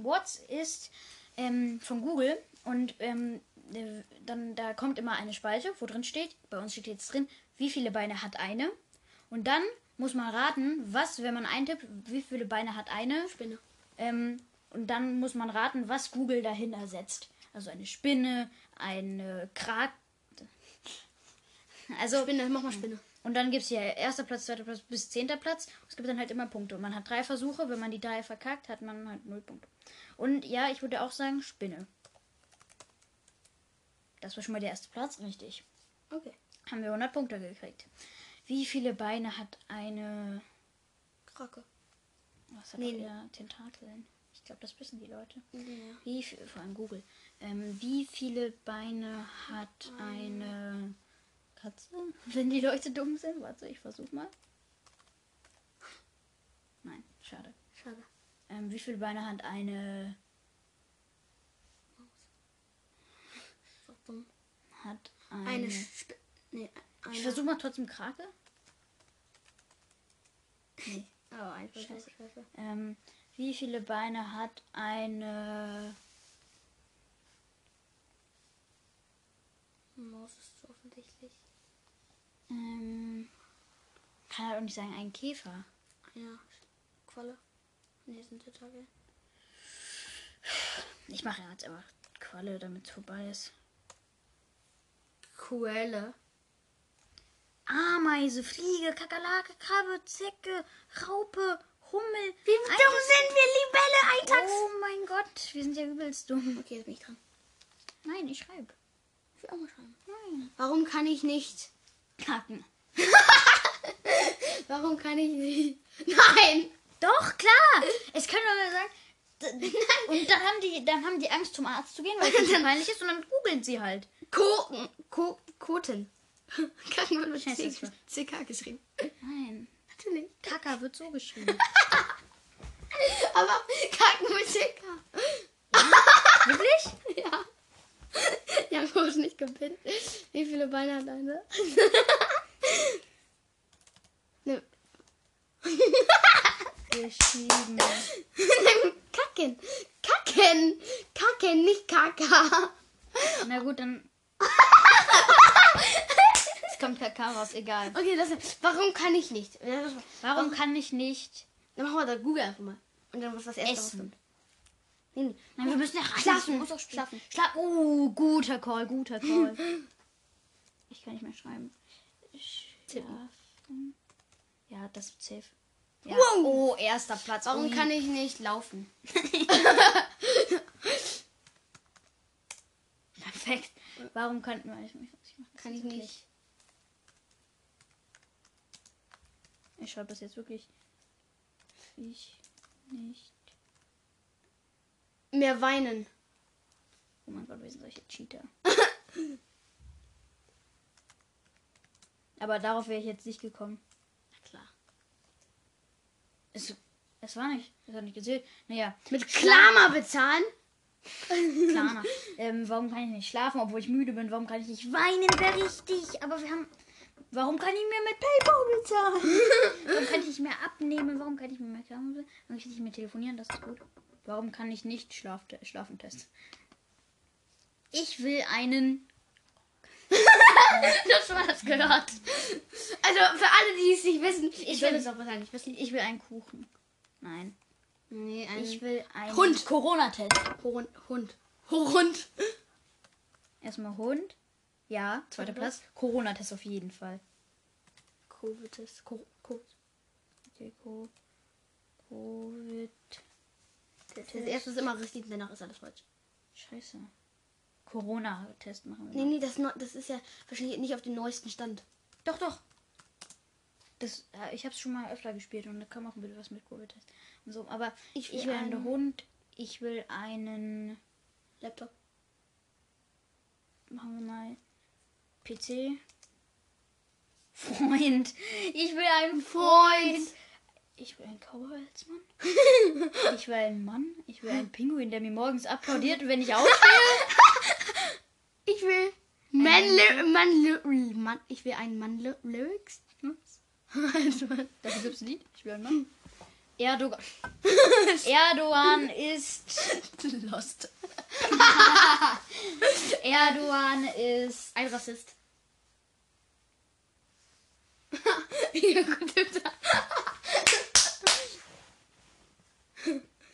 What's? Ähm, ist ähm, von Google und ähm, äh, dann da kommt immer eine Spalte, wo drin steht, bei uns steht jetzt drin, wie viele Beine hat eine. Und dann muss man raten, was, wenn man eintippt, wie viele Beine hat eine. Spinne. Ähm, und dann muss man raten, was Google dahin ersetzt. Also eine Spinne, eine Krak. Also Spinne, mach mal Spinne. und dann gibt es hier erster Platz, zweiter Platz bis zehnter Platz. Es gibt dann halt immer Punkte. Und man hat drei Versuche. Wenn man die drei verkackt, hat man halt null Punkte. Und ja, ich würde auch sagen Spinne. Das war schon mal der erste Platz, richtig. Okay. Haben wir 100 Punkte gekriegt. Wie viele Beine hat eine... Krake. Was hat Nee, ja Tentakeln? Ich glaube, das wissen die Leute. Ja. Wie viel, vor allem Google. Ähm, wie viele Beine hat eine Katze? Wenn die Leute dumm sind, warte, ich versuch mal. Nein, schade. Schade. Ähm, wie viele Beine hat eine dumm. hat eine, Eine Sp Nee, eine. Ich versuch mal trotzdem Krake. Nee. Oh, ein Versuch. Scheiße. Scheiße. Ähm, wie viele Beine hat eine Maus. Ähm, kann halt auch nicht sagen, ein Käfer. Ja. Qualle. Nee, sind Tentakel. Ich mache jetzt einfach Qualle, damit es vorbei ist. Quelle. Ameise, Fliege, Kakerlake, Krabbe, Zecke, Raupe, Hummel. Wie dumm sind wir, Libelle, Eintags? Oh mein Gott, wir sind ja übelst dumm. Okay, jetzt bin ich dran. Nein, ich schreibe. Ich will auch mal schreiben. Nein. Warum kann ich nicht? Kacken. Warum kann ich nicht? Nein! Doch, klar. Es können wir sagen. Und dann haben die, dann haben die Angst, zum Arzt zu gehen, weil es so peinlich ist, und dann googeln sie halt. Koten. Ko Koten. Kacken wird mit CK geschrieben. Nein. Natürlich. Kaka wird so geschrieben. Aber Kacken mit CK. Wirklich? Ja. Ja, groß nicht gepinnt. Wie viele Beine hat eine? ne, geschrieben. Kacken. Kacken. Kacken, nicht Kaka. Na gut, dann. Es kommt Kakao raus, egal. Okay, das Warum kann ich nicht? Warum kann ich nicht Dann machen wir da Google einfach mal. Und dann was das erste Essen? rauskommt. Nein, wir müssen ja. Schlafen. Muss auch Schlafen. Schlafen. Oh, guter Call, guter Call. Ich kann nicht mehr schreiben. Schlafen. Ja, das ist safe. Ja. Wow. Oh, erster Platz. Warum Ui. kann ich nicht laufen? Perfekt. Warum kann ich, ich, Kann ich nicht. Ich schreibe das jetzt wirklich. Ich nicht. Mehr weinen. Oh mein Gott, wir sind solche Cheater. Aber darauf wäre ich jetzt nicht gekommen. Na klar. Es, es war nicht. Es hat nicht gezählt. Naja, Mit Klammer bezahlen? klar. ähm, warum kann ich nicht schlafen, obwohl ich müde bin? Warum kann ich nicht weinen? Wäre richtig. Aber wir haben. Warum kann ich mir mit PayPal bezahlen? warum kann ich nicht mehr abnehmen? Warum kann ich mir mehr Klammer bezahlen? Warum kann ich nicht mehr telefonieren? Das ist gut. Warum kann ich nicht Schlaf schlafen testen? Ich will einen. Das war das gehört. Also für alle, die es nicht wissen, ich, Ich will es auch wahrscheinlich wissen. Ich will einen Kuchen. Nein. Nee, ein Ich will einen Hund. Corona-Test. Hund. Hund. Hund. Erstmal Hund. Ja, zweiter Platz. Corona-Test auf jeden Fall. Covid-Test. Co- Co- Okay, Co Covid. Das erste ist immer richtig, danach ist alles falsch. Scheiße. Corona-Test machen wir. Nee, nee, das, das ist ja wahrscheinlich nicht auf den neuesten Stand. Doch, doch. Das, ich habe es schon mal öfter gespielt und da kam auch ein bisschen was mit Covid-Test und so. Aber Ich ich, will will einen einen- Hund. Ich will einen. Laptop. Machen wir mal PC. Freund. Ich will einen Freund. Ich will einen Cowboy als Mann. Ich will einen Mann. Ich will einen Pinguin, der mir morgens applaudiert, wenn ich ausstehe. Ich will Man, Man, Mann, ich will einen Mann Ly- Lyrics. Also, Dafür gibt's ein Lied. Ich will einen Mann. Erdogan. Erdogan ist. Lost. Erdogan ist. Ein Rassist. ja, gut, bitte.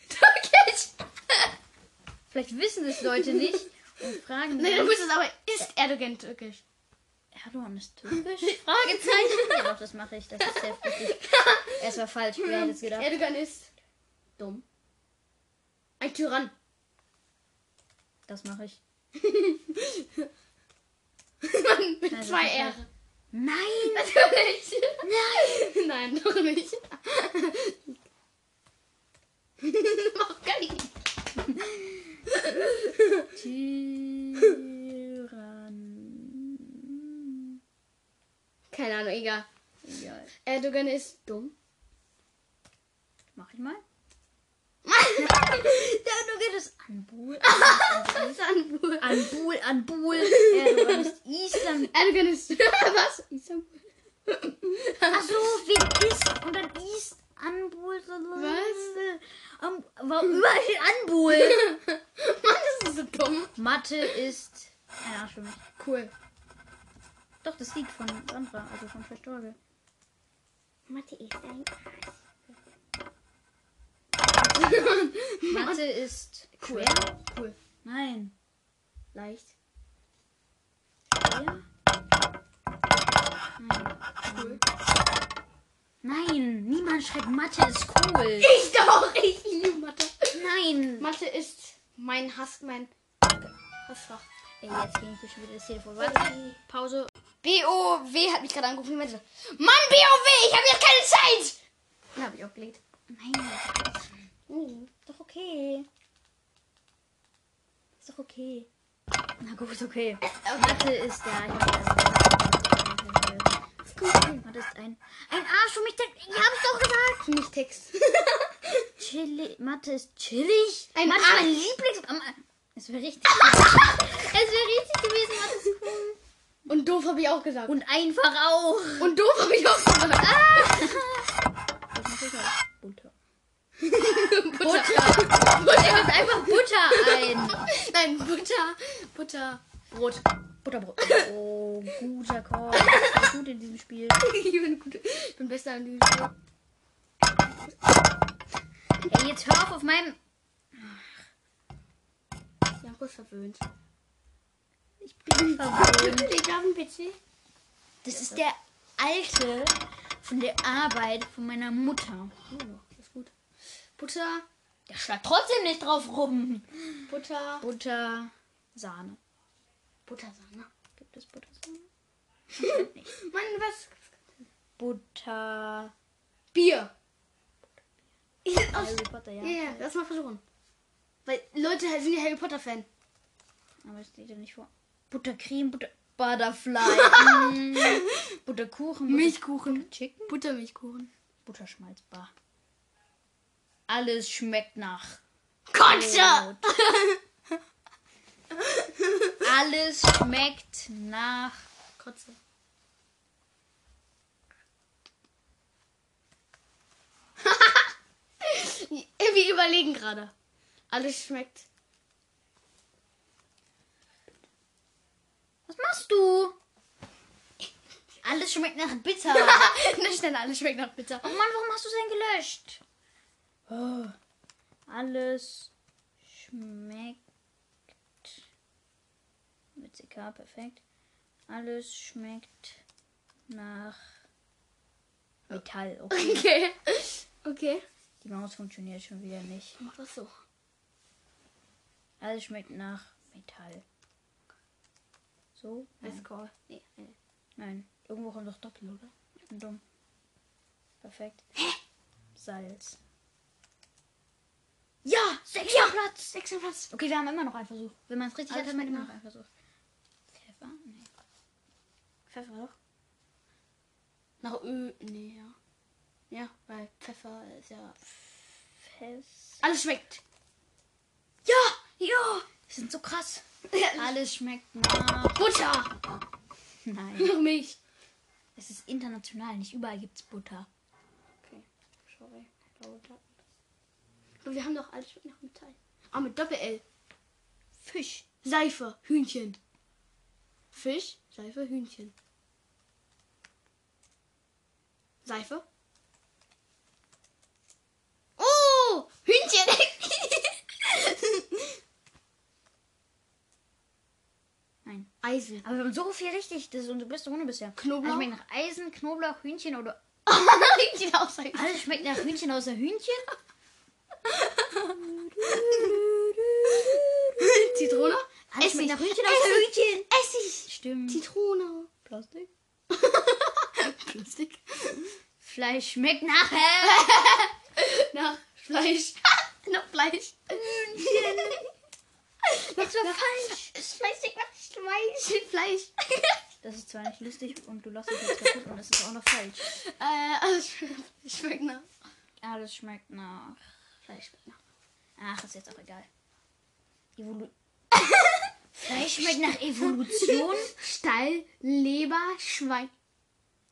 Türkisch. Vielleicht wissen es Leute nicht und fragen Nein, du musst es aber, ist Erdogan türkisch? Erdogan ist türkisch? Fragezeichen. Ja, doch, das mache ich. Das ist sehr richtig. Es war falsch. Wer hätte es gedacht? Erdogan ist dumm. Ein Tyrann. Das mache ich. Mann, mit Also, zwei R. Nein! Natürlich. Nein. Nein, doch nicht. Mach gar nicht. Tyrann. Keine Ahnung, egal. Egal. Erdogan ist dumm. Mach ich mal. Erdogan ist Anbul. Istanbul. Anbul, Anbul. Erdogan ist Islam. Erdogan ist. Was? Istanbul. Achso, wegen ist und dann ist Anbul. Was? Um, warum überall steht Anbul? Mann, das ist so dumm. Mathe ist ein Arsch für mich. Cool. Doch, das Lied von Sandra, also von Verstorge. Mathe ist ein. Mathe ist Cool. schwer? Cool. Nein. Leicht. Schwer? Nein. Cool. Nein, niemand schreibt Mathe ist cool. Ich doch. Ich liebe Mathe. Nein. Mathe ist mein Hass, mein Hassfach. Ey, jetzt ging ich schon wieder das Telefon. Warte. Pause. BOW hat mich gerade angerufen. Mann, BOW, ich habe jetzt keine Zeit. Dann habe ich aufgelegt. Nein. Mhm. Ist doch okay. Ist doch okay. Na gut, okay. Mathe ist ja. Ich hab Mathe ist ein. Ein Arsch für mich. denn- Ich hab's doch gesagt. Für mich Text. Chillig. Mathe ist chillig. Ein Mathe ist mein Arsch. Lieblings. Es wäre richtig. es wäre richtig gewesen. Mathe ist cool. Und doof habe ich auch gesagt. Und einfach auch. Und doof habe ich auch gesagt. Das mache ich auch. Unter. Butter. Er gibt einfach Butter ein. Nein, Butter. Butter. Brot. Butterbrot. Oh, guter Call. Ich bin gut in diesem Spiel. ich bin gut. Ich bin besser an diesem Spiel. Ey, jetzt hör auf auf meinem... Janko ist verwöhnt. Ich bin verwöhnt. Ich einen PC. Das ist der alte von der Arbeit von meiner Mutter. Oh, das ist gut. Butter. Der schlägt trotzdem nicht drauf rum. Butter. Butter, Sahne. Buttersahne. Gibt es Buttersahne? Mann, was? Butter. Bier. Ich aus. Harry Potter, ja. Ja, lass mal versuchen. Weil Leute sind ja Harry Potter Fan. Aber es steht ja nicht vor. Buttercreme, Butter. Butterfly. mm, Butterkuchen. Butter- Milchkuchen. Chicken. Buttermilchkuchen. Butterschmalz. Bah. Alles schmeckt nach. Kotze! Alles schmeckt nach. Kotze. Wir überlegen gerade. Alles schmeckt. Was machst du? Alles schmeckt nach bitter. Na schnell, alles schmeckt nach Bitter. Oh Mann, warum hast du es denn gelöscht? Oh. Alles schmeckt. CK, perfekt. Alles schmeckt nach Metall. Okay. Okay. Okay. Die Maus funktioniert schon wieder nicht. Mach das so. Alles schmeckt nach Metall. So? Nein. Nee, nee. Nein. Irgendwo kommt doch Doppel, oder? Ich bin dumm. Perfekt. Salz. Ja! Sechster Platz! Sechster Platz. Okay, wir haben immer noch einen Versuch. Wenn man es richtig Alles hat, hat man immer noch einen Versuch. Pfeffer? Nee. Pfeffer doch. Nach Öl. Nee, ja. Ja, weil Pfeffer ist ja. Fest. Alles schmeckt. Ja! Ja! Die sind so krass. Alles schmeckt nach. Butter. Nein. Noch Milch. Es ist international. Nicht überall gibt es Butter. Okay, sorry. Aber wir haben doch alles schmeckt nach Metall. Ah, mit Doppel-L. Fisch. Seife, Hühnchen. Fisch, Seife, Hühnchen. Seife. Oh, Hühnchen. Nein. Eisen. Aber wir haben so viel richtig. Das ist unsere beste Runde bisher. Knoblauch? Alles schmeckt nach Eisen, Knoblauch, Hühnchen oder. Hühnchen aus Seife. Alles schmeckt nach Hühnchen außer Hühnchen? Zitrone. Alles Essig. schmeckt nach Hühnchen außer Hühnchen. Essig. Stimmt. Zitrone. Plastik. Plastik. Fleisch schmeckt nach. Nach Fleisch. nach Fleisch. Das war falsch. Fleischig nach Fleisch. Fleisch. Das ist zwar nicht lustig und du lässt es jetzt kaputt und das ist auch noch falsch. Äh, alles schmeckt nach Alles schmeckt nach. Fleisch. Schmeckt nach. Ach, ist jetzt auch egal. Evolu Fleisch schmeckt nach Evolution. Stall, Leber, Schwein.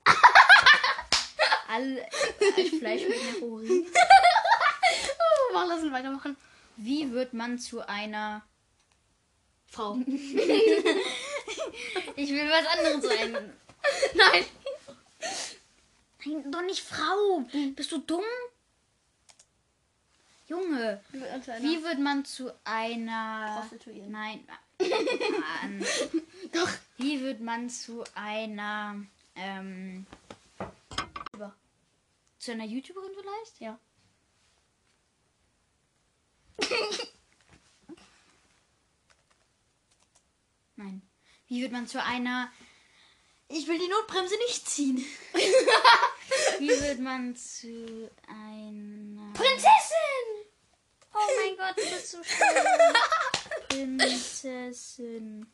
All, all Fleisch schmeckt nach Urin. Oh, mach, lass uns weitermachen. Wie wird man zu einer. Frau. Ich will was anderes sein. Nein. Nein, doch nicht Frau. Bist du dumm? Junge, wie wird man zu einer. Prostituierten. Nein. Mann. Doch. Wie wird man zu einer. Ähm, zu einer YouTuberin vielleicht? Ja. Nein. Wie wird man zu einer. Ich will die Notbremse nicht ziehen. Wie wird man zu einer. Prinzessin! Oh mein Gott, du bist so schön. Prinzessin.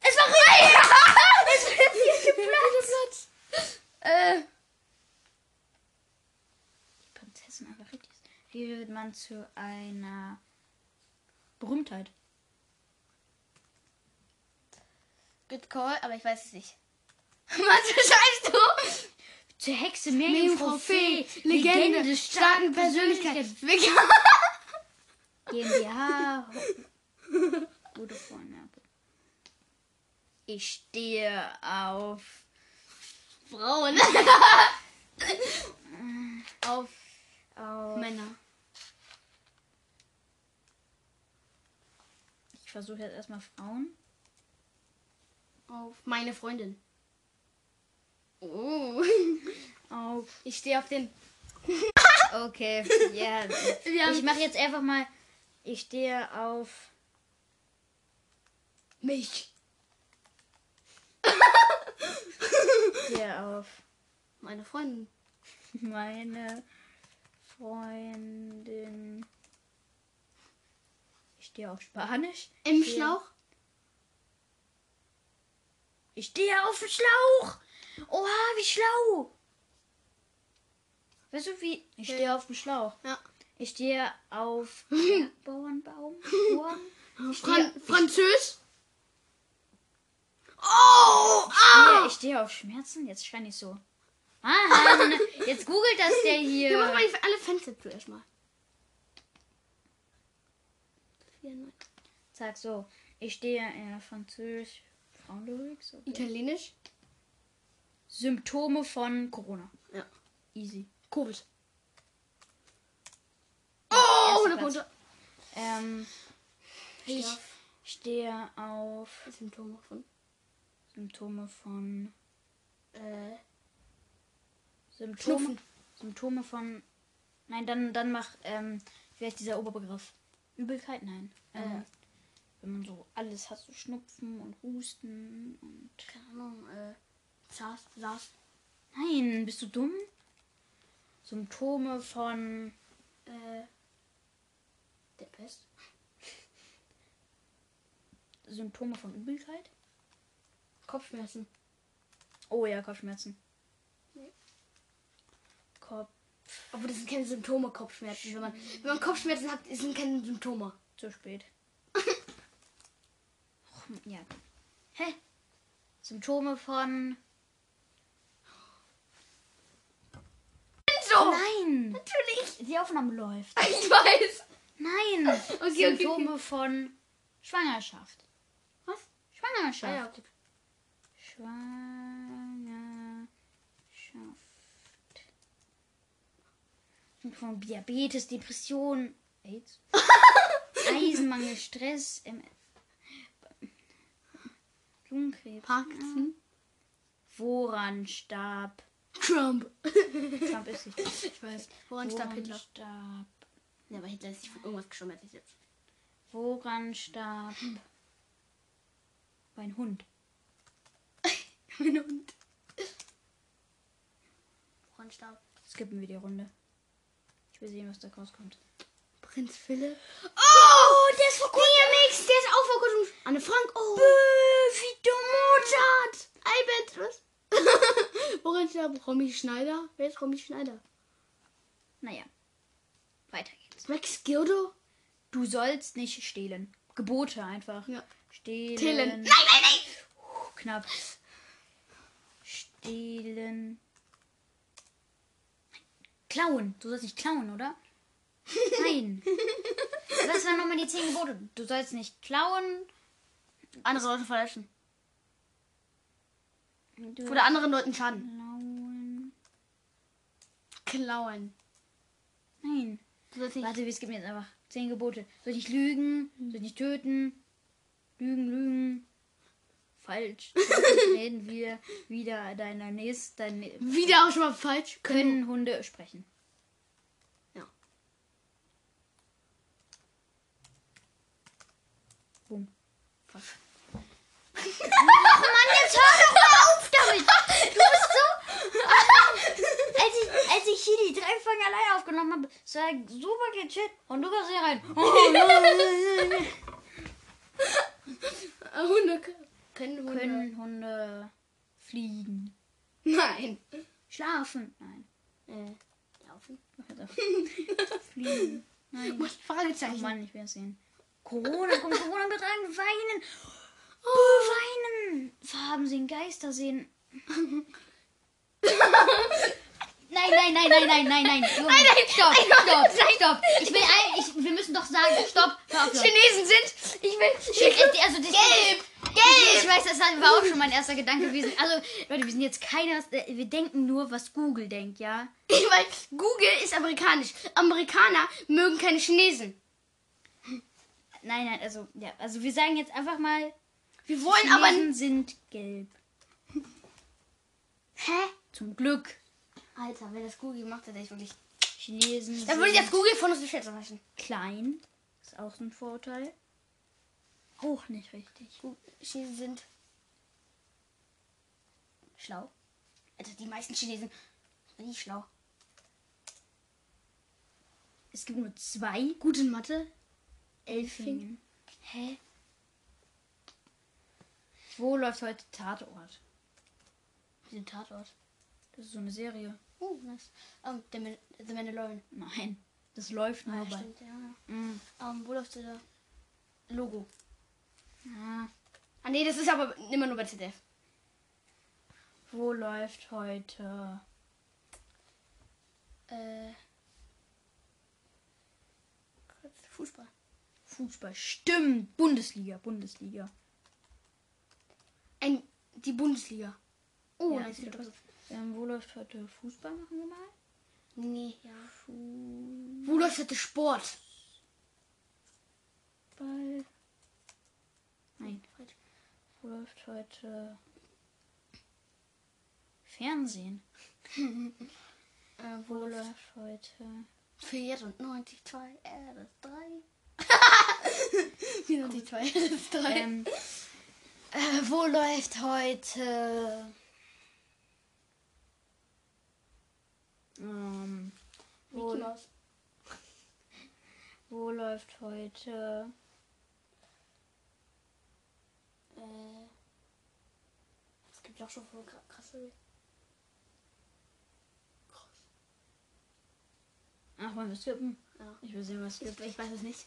Es war richtig! es war der vierte Platz. Äh, Die Prinzessin ist. Wie wird man zu einer Berühmtheit? good call, aber ich weiß es nicht. Was scheißt du? Zur Hexe, Meerjungfrau, Fee, Legende, starken Persönlichkeit. GmbH. Gute Vorname. Ich stehe auf. Frauen. Auf auf Männer. ich versuche jetzt erstmal Frauen. Auf meine Freundin. Oh. Auf. Ich stehe auf den. Okay, ja. Haben Ich mache jetzt einfach mal. Ich stehe auf. Mich. Stehe auf Meine Freundin. meine Freundin. Ich stehe auf Spanisch. Im Stehe- Schlauch. Ich stehe auf dem Schlauch. Oha, wie schlau. Weißt du wie? Ich stehe auf dem Schlauch. Ja. Ich stehe auf Bauernbaum. Baum. Fran Französ. Oh! Ah! Ich stehe auf Schmerzen. Jetzt schreie ich so. Mann, jetzt googelt das der Wir machen mal hier. alle Fenster zu erstmal. 94. Sag so. Ich stehe in Französisch. Frauenlyrics. Okay. Italienisch. Symptome von Corona. Ja. Easy. Covid. Oh, 100 Platz. Punkte. Ähm, ich stehe auf Symptome von. Symptome von Äh, Symptome. Schnupfen. Symptome von. Nein, dann, dann mach, ähm, wie heißt dieser Oberbegriff? Übelkeit? Nein. Ähm, wenn man so alles hat, so Schnupfen und Husten und. keine Ahnung, äh, SARS, SARS. Nein, bist du dumm? Symptome von. Äh, der Pest. Symptome von Übelkeit? Kopfschmerzen. Oh ja, Kopfschmerzen. Nee. Kopf. Aber das sind keine Symptome, Kopfschmerzen. Wenn man, wenn man Kopfschmerzen hat, sind keine Symptome. Zu spät. Och, ja. Hä? Symptome von. So! Nein! Natürlich! Die Aufnahme läuft. Ich weiß! Nein! okay, Symptome okay. von Schwangerschaft. Was? Schwangerschaft. Ah, ja, gut. Schwangerschaft. Symptome von Diabetes, Depression, AIDS, Eisenmangel, Stress, MS, Lungenkrebs. Parkinson. Woran starb? Trump. Trump ist nicht. Ich weiß. Woran starb Hitler? starb? Ja, aber Hitler ist sich von irgendwas ich jetzt. Woran starb? Mein Hund. Mein Hund. Woran starb? Skippen wir die Runde. Ich will sehen, was da rauskommt. Prinz Philipp. Oh, der ist vor kurzem. Nix, der ist auch vor kurzem. Anne Frank. Oh. wie Mozart. Albert, was? Woran starb Romy Schneider? Wer ist Romy Schneider? Naja. Weiter geht's. Max Gildo? Du sollst nicht stehlen. Gebote einfach. Ja. Stehlen. Tillen. Nein, nein, nein. Puh, knapp. Stehlen. Klauen. Du sollst nicht klauen, oder? Nein. Was waren nochmal die zehn Gebote? Du sollst nicht klauen. Andere Leute verletzen. Du Oder anderen Leuten schaden. klauen. Klauen. Nein. Du sollst nicht. Warte, wir skippen jetzt einfach. Zehn Gebote. Soll ich nicht lügen? Soll ich nicht töten? Lügen, lügen. Falsch. Reden wir wieder deiner nächsten. Wieder auch schon mal falsch. können Hunde sprechen? Ja. Boom. Fuck. Mann, jetzt hör doch mal auf damit! Du bist so. als, ich, als ich hier die drei Folgen alleine aufgenommen habe, es war super gechillt und du kommst hier rein. Äh, Hunde k- können Hunde. Können Hunde fliegen? Nein. Schlafen? Nein. Äh, laufen. Fliegen? Nein. Was? Oh Fragezeichen. Mann, ich will es sehen. Corona, kommt Corona mit rein, weinen. Oh, weinen. Farben sehen, Geister sehen. Nein, nein, nein, nein, nein, nein, nein. Junge, Nein, nein, stopp, nein, stopp, nein. stopp. Ich will ein, ich, wir müssen doch sagen, stopp, hör auf. Chinesen sind. Ich will. Äh, Also das, Gelb! Ich, Gelb! ich weiß, das war auch schon mein erster Gedanke gewesen. Also, Leute, wir sind jetzt keiner, äh, wir denken nur, was Google denkt, ja? Weil Google ist amerikanisch. Amerikaner mögen keine Chinesen. Nein, nein, also, ja, also wir sagen jetzt einfach mal, Wir wollen Chinesen aber. sind gelb. Hä? Zum Glück. Alter, wenn das Google macht, hätte ich wirklich. Chinesen Dann würde ich jetzt Google von uns die Schätze waschen. klein. Ist auch so ein Vorteil. Auch nicht richtig. Chinesen sind. Schlau. Also die meisten Chinesen sind nicht schlau. Es gibt nur zwei Gut in Mathe. Elfingen. Hä? Wo läuft heute Tatort? Den Tatort. Das ist so eine Serie. Oh, nice. Um, the, Man the Mandalorian. Nein, das läuft nur Ah, bei. stimmt, ja. Mm. Um, wo läuft der Logo? Ah. Ah, nee, das ist aber immer nur bei ZDF. Wo läuft heute? Äh. Fußball. Fußball. Stimmt. Bundesliga. Bundesliga. Ein, die Bundesliga. Oh, Ja, doch Ähm, wo läuft heute Fußball? Machen wir mal. Nee, ja. Wo läuft heute Sport? Fußball. Wo läuft heute Fernsehen? Äh, Wo läuft heute 94, 2, RS3. 94, 2, RS3. ähm, äh, wo läuft heute ähm, wo, wo läuft heute Äh. Es gibt ja auch schon voll kra- krasse. Ach, wollen wir skippen? Ja. Ich will sehen, was es Ich, gibt. ich weiß es nicht.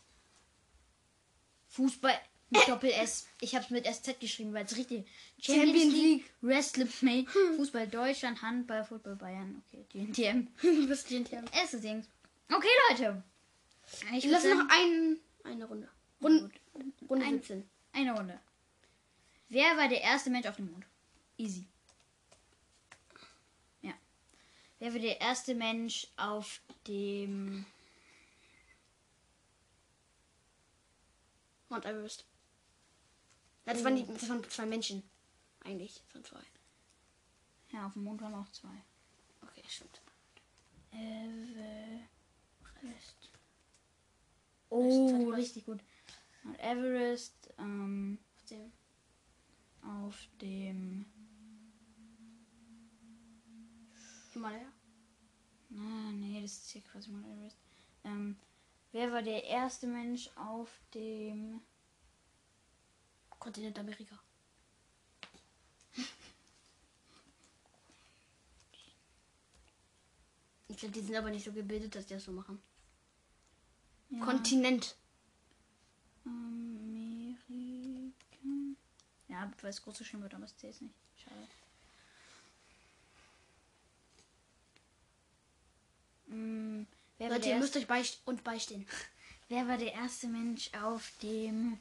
Fußball mit Doppel S. Ich habe es mit SZ geschrieben, weil es richtig. Champions League. Wrestling, Fußball Deutschland, Handball, Fußball Bayern. Okay, GNTM. du bist GNTM. Erste Ding. Okay, Leute. Ich Lass würde noch ein, eine Runde. Runde, Runde Ein- 17. eine Runde. Wer war der erste Mensch auf dem Mond? Easy. Ja. Wer war der erste Mensch auf dem. Mount Everest. Das, waren die, das waren zwei Menschen. Eigentlich. Das waren zwei. Ja, auf dem Mond waren auch zwei. Okay, stimmt. Everest. Oh, richtig gut. Mount Everest ähm, Auf dem. auf dem. Himalaya. Ah, nee, das ist hier quasi Mount Everest. Ähm, wer war der erste Mensch auf dem. Kontinent Amerika. Ich glaube, die sind aber nicht so gebildet, dass die das so machen. Ja, Kontinent. Amerika. Ja, weil es groß geschrieben wird, aber es zählt nicht. Schade. Mm, wer, war Leute, der ihr müsst erste, euch beist und beistehen. wer war der erste Mensch auf dem.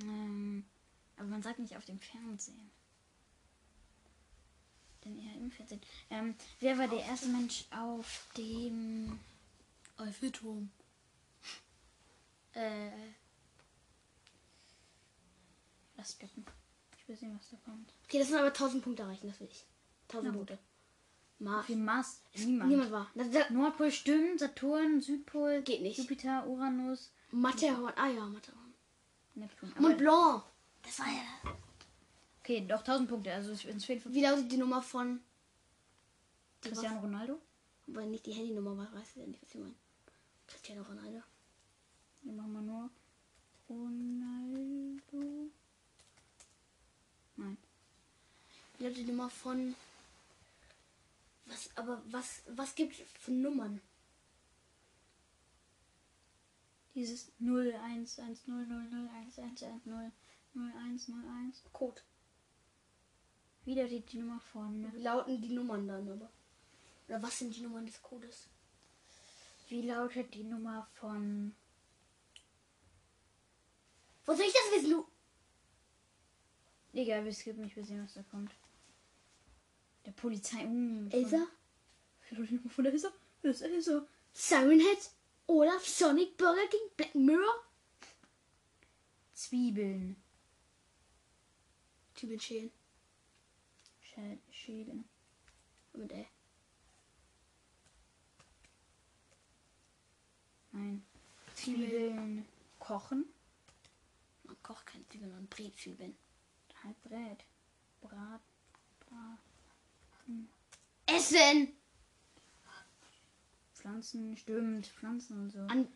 Ähm, aber man sagt nicht auf dem Fernsehen. Denn eher im Fernsehen. Ähm, wer war der erste Mensch auf dem. Eiffelturm. Äh, Lass skippen. Ich will sehen, was da kommt. okay, das sind aber 1000 Punkte erreichen, das will ich. 1000 Na gut. Punkte. Mars. Dem Mars. Niemand. Niemand war. Das, das, Nordpol stimmt, Saturn, Südpol, Geht nicht. Jupiter, Uranus, Matterhorn. Ah ja, Matterhorn. Neptun. Mont Blanc. Das war ja. okay, doch 1000 Punkte. Also es fehlt Wie lautet die Nummer von. Cristiano Ronaldo. aber nicht die Handynummer, was weißt du denn nicht, was ich meine? Cristiano Ronaldo. Hier machen wir nur Ronaldo. Nein. Wie lautet die Nummer von. Was, aber was, was gibt es für Nummern? Dieses 0, 1, 1, 0, 0, 0, 1, 1, 1, 0, 0, 1, 0, 1. Code. Wie lautet die Nummer von? Wie lauten die Nummern dann aber? Oder was sind die Nummern des Codes? Wie lautet die Nummer von? Wo soll ich das wissen, du? Egal, wir skippen nicht, wir sehen, was da kommt. Der Polizei. Uh, Elsa? Von, der Elsa? Das ist Elsa. Siren Head? Olaf? Sonic? Burger King? Black Mirror? Zwiebeln. Zwiebeln schälen. Schä- Schälen. Mit Ä. Nein. Zwiebeln kochen. Man kocht keine Zwiebeln, man brät Zwiebeln. Halt Brät. Brat. Brat. Essen! Pflanzen. Stimmt. Pflanzen und so. An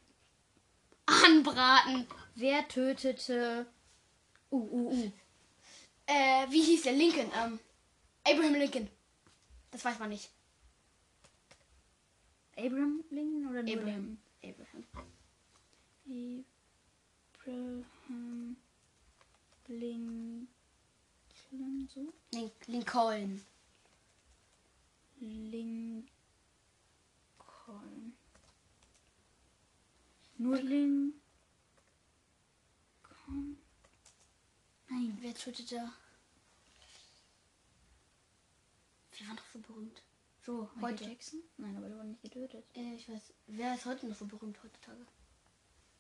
anbraten. Wer tötete. Uh, uh, uh. Äh, wie hieß der? Lincoln. Ähm, Abraham Lincoln. Das weiß man nicht. Abraham Lincoln oder nur Abraham. Abraham. Lincoln? Abraham Lincoln. So? Link Lincoln. Lincoln. Nur Lincoln. Nein. Wer tötete? Wer war noch so berühmt? So, Michael heute. Jackson? Nein, aber der wurde nicht getötet. Äh, ich weiß. Wer ist heute noch so berühmt heutzutage?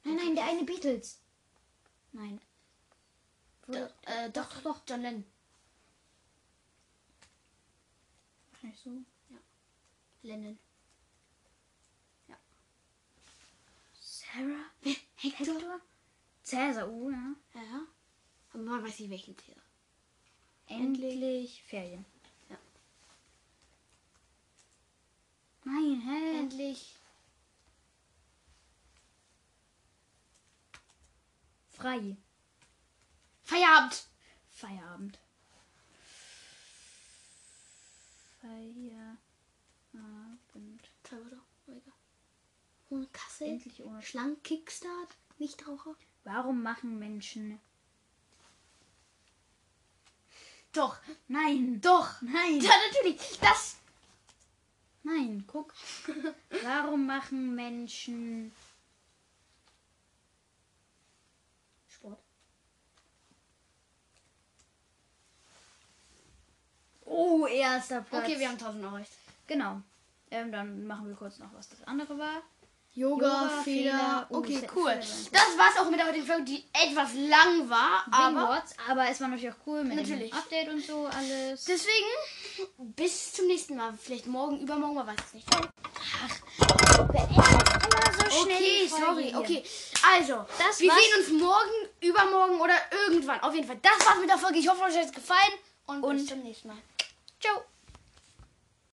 Nein, nein, der eine Beatles. Nein. Da, äh, doch, doch, doch, John Lennon. Wahrscheinlich so. Lennon. Sarah? Wer? Hector? Hector? Cäsar, oh ja. Ja. Aber man weiß nicht welchen Tier. Endlich Ferien. Ja. Nein, hä? Endlich. Frei. Feierabend. Feierabend. Feierabend. Zwei Wörter. Oh, egal. Ohne Kasse. Endlich ohne Schlank, Kickstart. Nichtraucher. Warum machen Menschen. Doch. Nein, Doch. nein, Ja, natürlich. Das. nein, guck. Warum machen Menschen. Sport. Oh, erster Platz. Okay, wir haben 1000 erreicht. Genau. Ähm, dann machen wir kurz noch, was das andere war. Yoga, Yoga, Fehler. Oh, Okay, Fe- cool. Das war's auch mit der heutigen Folge, die etwas lang war, aber Aber, aber es war natürlich auch cool mit Natürlich. dem Update und so alles. deswegen bis zum nächsten Mal. Vielleicht morgen, übermorgen, man weiß es nicht. Immer so schnell. Okay, sorry. Okay, also, Das wir war's. sehen uns morgen, übermorgen oder irgendwann. Auf jeden Fall. Das war's mit der Folge. Ich hoffe, euch hat es gefallen und, Und- bis zum nächsten Mal. Ciao.